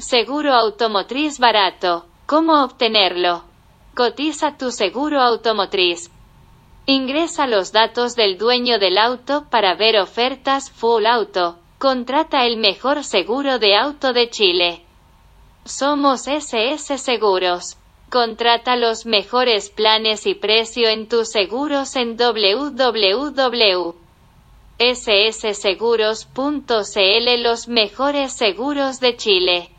Seguro automotriz barato. ¿Cómo obtenerlo? Cotiza tu seguro automotriz. Ingresa los datos del dueño del auto para ver ofertas full auto. Contrata el mejor seguro de auto de Chile. Somos SS Seguros. Contrata los mejores planes y precio en tus seguros en www.ssseguros.cl Los mejores seguros de Chile.